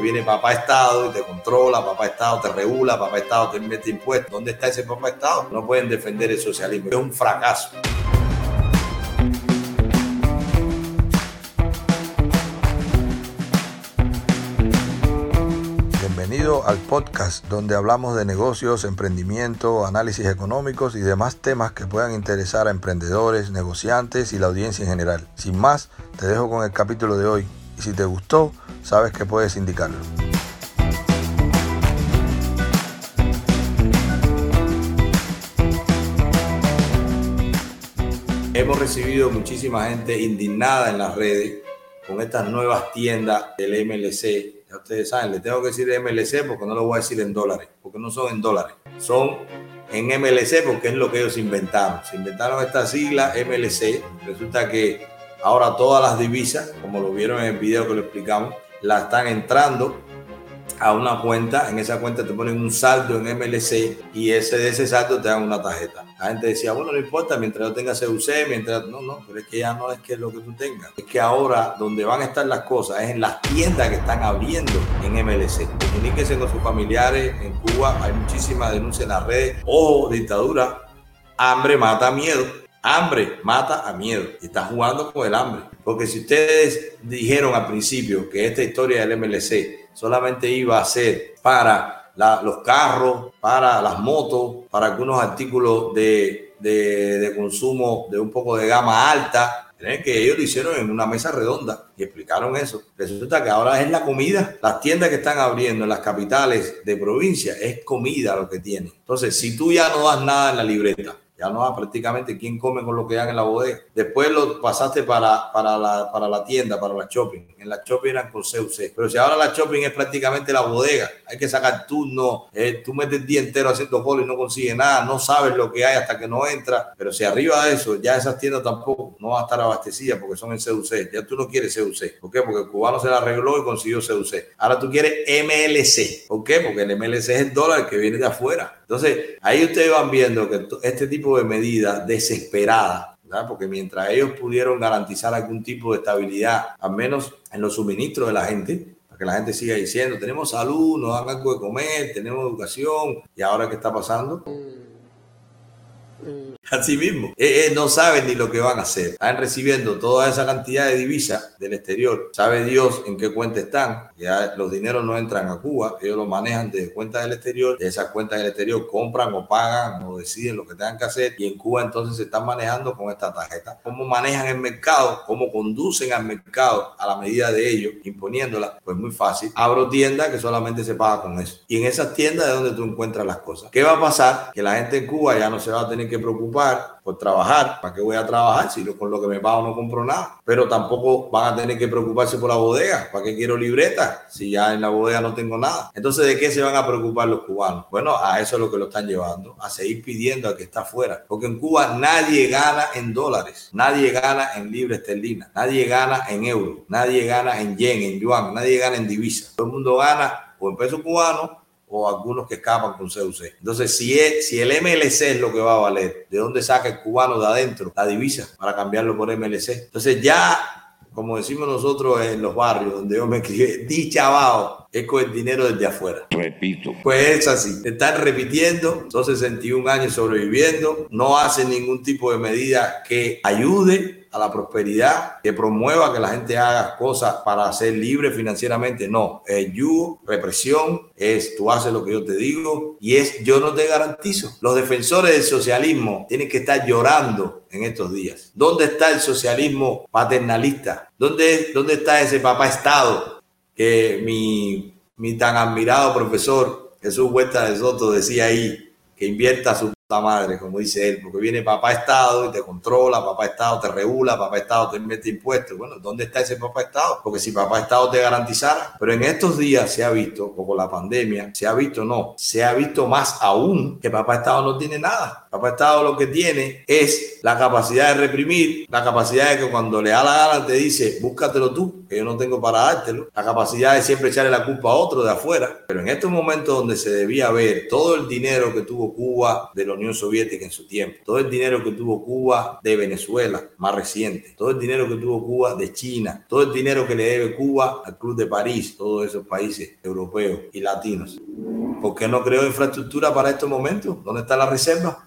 Viene papá Estado y te controla, papá Estado te regula, papá Estado te mete impuestos. ¿Dónde está ese papá Estado? No pueden defender el socialismo. Es un fracaso. Bienvenido al podcast donde hablamos de negocios, emprendimiento, análisis económicos y demás temas que puedan interesar a emprendedores, negociantes y la audiencia en general. Sin más, te dejo con el capítulo de hoy y si te gustó, sabes que puedes indicarlo. Hemos recibido muchísima gente indignada en las redes con estas nuevas tiendas del MLC. Ya ustedes saben, le tengo que decir MLC porque no lo voy a decir en dólares, porque no son en dólares, son en MLC porque es lo que ellos inventaron. Se inventaron esta sigla MLC. Resulta que ahora todas las divisas, como lo vieron en el video que lo explicamos, la están entrando a una cuenta, en esa cuenta te ponen un saldo en MLC y ese de ese saldo te dan una tarjeta. La gente decía, bueno, no importa, mientras yo tenga CUC, mientras... No, no, pero es que ya no es que lo que tú tengas. Es que ahora donde van a estar las cosas es en las tiendas que están abriendo en MLC. Comuníquense con sus familiares en Cuba, hay muchísimas denuncias en las redes. Ojo, dictadura, hambre mata miedo. Hambre mata a miedo y está jugando con el hambre. Porque si ustedes dijeron al principio que esta historia del MLC solamente iba a ser para los carros, para las motos, para algunos artículos de, de, consumo de un poco de gama alta, que ellos lo hicieron en una mesa redonda y explicaron eso. Resulta que ahora es la comida. Las tiendas que están abriendo en las capitales de provincia es comida lo que tienen. Entonces, si tú ya no das nada en la libreta, ya no prácticamente quién come con lo que dan en la bodega. Después lo pasaste para, para, la, para la tienda, para la shopping. En la shopping eran con CUC. Pero si ahora la shopping es prácticamente la bodega, hay que sacar turno, eh, tú metes el día entero haciendo cola y no consigues nada, no sabes lo que hay hasta que no entra. Pero si arriba de eso, ya esas tiendas tampoco no van a estar abastecidas porque son en CUC. Ya tú no quieres CUC. ¿Por qué? Porque el cubano se la arregló y consiguió CUC. Ahora tú quieres MLC. ¿Por qué? Porque el MLC es el dólar que viene de afuera. Entonces, ahí ustedes van viendo que este tipo de medidas desesperadas, porque mientras ellos pudieron garantizar algún tipo de estabilidad, al menos en los suministros de la gente, para que la gente siga diciendo, tenemos salud, nos dan algo de comer, tenemos educación, y ahora qué está pasando? Así mismo. Eh, eh, no saben ni lo que van a hacer. Están recibiendo toda esa cantidad de divisas del exterior. Sabe Dios en qué cuenta están. Ya los dineros no entran a Cuba. Ellos lo manejan desde cuentas del exterior. De esas cuentas del exterior compran o pagan o deciden lo que tengan que hacer. Y en Cuba entonces se están manejando con esta tarjeta. ¿Cómo manejan el mercado? ¿Cómo conducen al mercado a la medida de ellos, imponiéndola? Pues muy fácil. Abro tiendas que solamente se paga con eso. Y en esas tiendas es donde tú encuentras las cosas. ¿Qué va a pasar? Que la gente en Cuba ya no se va a tener que preocupar por trabajar. ¿Para qué voy a trabajar si con lo que me pago no compro nada? Pero tampoco van a tener que preocuparse por la bodega. ¿Para qué quiero libreta si ya en la bodega no tengo nada? Entonces, ¿de qué se van a preocupar los cubanos? Bueno, a eso es lo que lo están llevando, a seguir pidiendo a que está afuera. Porque en Cuba nadie gana en dólares, nadie gana en libre esterlina, nadie gana en euros, nadie gana en yen, en yuan, nadie gana en divisa. Todo el mundo gana o en peso cubano o algunos que escapan con CUC. Entonces, si, es, si el MLC es lo que va a valer, ¿de dónde saca el cubano de adentro la divisa para cambiarlo por MLC? Entonces, ya, como decimos nosotros en los barrios donde yo me crié, dichabao es con el dinero desde afuera. Repito. Pues es así. Están repitiendo, son 61 años sobreviviendo, no hacen ningún tipo de medida que ayude a la prosperidad, que promueva que la gente haga cosas para ser libre financieramente. No, es yugo, represión, es tú haces lo que yo te digo y es yo no te garantizo. Los defensores del socialismo tienen que estar llorando en estos días. ¿Dónde está el socialismo paternalista? ¿Dónde, dónde está ese papá Estado que mi, mi tan admirado profesor Jesús Huerta de Soto decía ahí que invierta su madre, como dice él, porque viene papá Estado y te controla, papá Estado te regula, papá Estado te mete impuestos. Bueno, ¿dónde está ese papá Estado? Porque si papá Estado te garantizara, pero en estos días se ha visto, o con la pandemia, se ha visto, no, se ha visto más aún que papá Estado no tiene nada. Papá Estado lo que tiene es la capacidad de reprimir, la capacidad de que cuando le da la gana te dice, búscatelo tú, que yo no tengo para dártelo, la capacidad de siempre echarle la culpa a otro de afuera, pero en estos momentos donde se debía ver todo el dinero que tuvo Cuba de la Unión Soviética en su tiempo, todo el dinero que tuvo Cuba de Venezuela más reciente, todo el dinero que tuvo Cuba de China, todo el dinero que le debe Cuba al Club de París, todos esos países europeos y latinos. ¿Por qué no creó infraestructura para estos momentos? ¿Dónde está la reserva?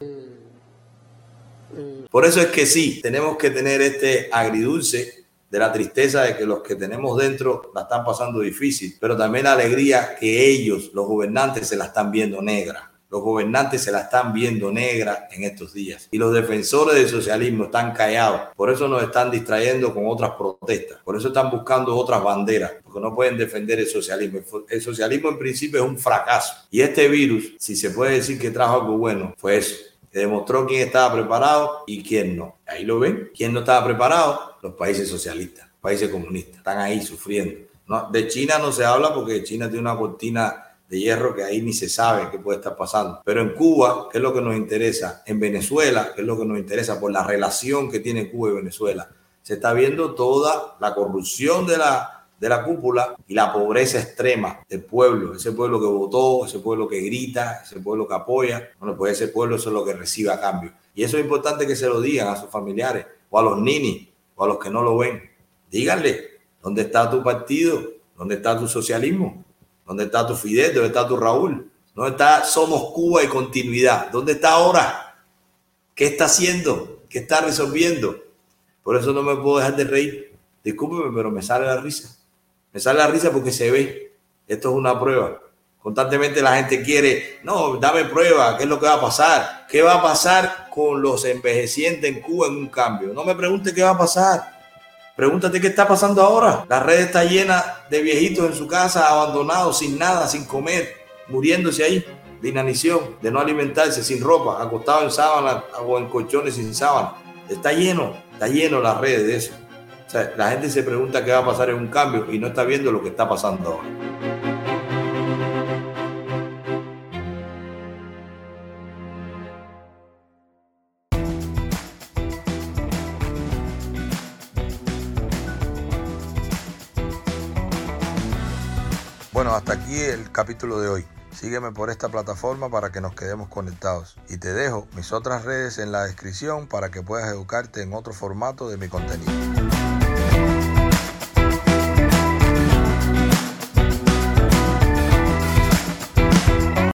Por eso es que sí, tenemos que tener este agridulce de la tristeza de que los que tenemos dentro la están pasando difícil, pero también la alegría que ellos, los gobernantes, se la están viendo negra. Los gobernantes se la están viendo negra en estos días. Y los defensores del socialismo están callados. Por eso nos están distrayendo con otras protestas. Por eso están buscando otras banderas. Porque no pueden defender el socialismo. El socialismo en principio es un fracaso. Y este virus, si se puede decir que trajo algo bueno, fue eso demostró quién estaba preparado y quién no. Ahí lo ven. ¿Quién no estaba preparado? Los países socialistas, países comunistas. Están ahí sufriendo. No, de China no se habla porque China tiene una cortina de hierro que ahí ni se sabe qué puede estar pasando. Pero en Cuba, ¿qué es lo que nos interesa? En Venezuela, ¿qué es lo que nos interesa? Por la relación que tiene Cuba y Venezuela. Se está viendo toda la corrupción de la de la cúpula y la pobreza extrema del pueblo, ese pueblo que votó, ese pueblo que grita, ese pueblo que apoya, bueno, pues ese pueblo es lo que recibe a cambio. Y eso es importante que se lo digan a sus familiares o a los ninis o a los que no lo ven. Díganle, ¿dónde está tu partido? ¿Dónde está tu socialismo? ¿Dónde está tu Fidel? ¿Dónde está tu Raúl? ¿Dónde está Somos Cuba y continuidad? ¿Dónde está ahora? ¿Qué está haciendo? ¿Qué está resolviendo? Por eso no me puedo dejar de reír. Discúlpeme, pero me sale la risa. Me sale la risa porque se ve. Esto es una prueba. Constantemente la gente quiere, no, dame prueba, ¿qué es lo que va a pasar? ¿Qué va a pasar con los envejecientes en Cuba en un cambio? No me pregunte qué va a pasar. Pregúntate qué está pasando ahora. La red está llena de viejitos en su casa, abandonados, sin nada, sin comer, muriéndose ahí de inanición, de no alimentarse, sin ropa, acostados en sábana o en colchones sin sábana. Está lleno, está lleno la red de eso la gente se pregunta qué va a pasar en un cambio y no está viendo lo que está pasando ahora. Bueno, hasta aquí el capítulo de hoy. Sígueme por esta plataforma para que nos quedemos conectados. Y te dejo mis otras redes en la descripción para que puedas educarte en otro formato de mi contenido.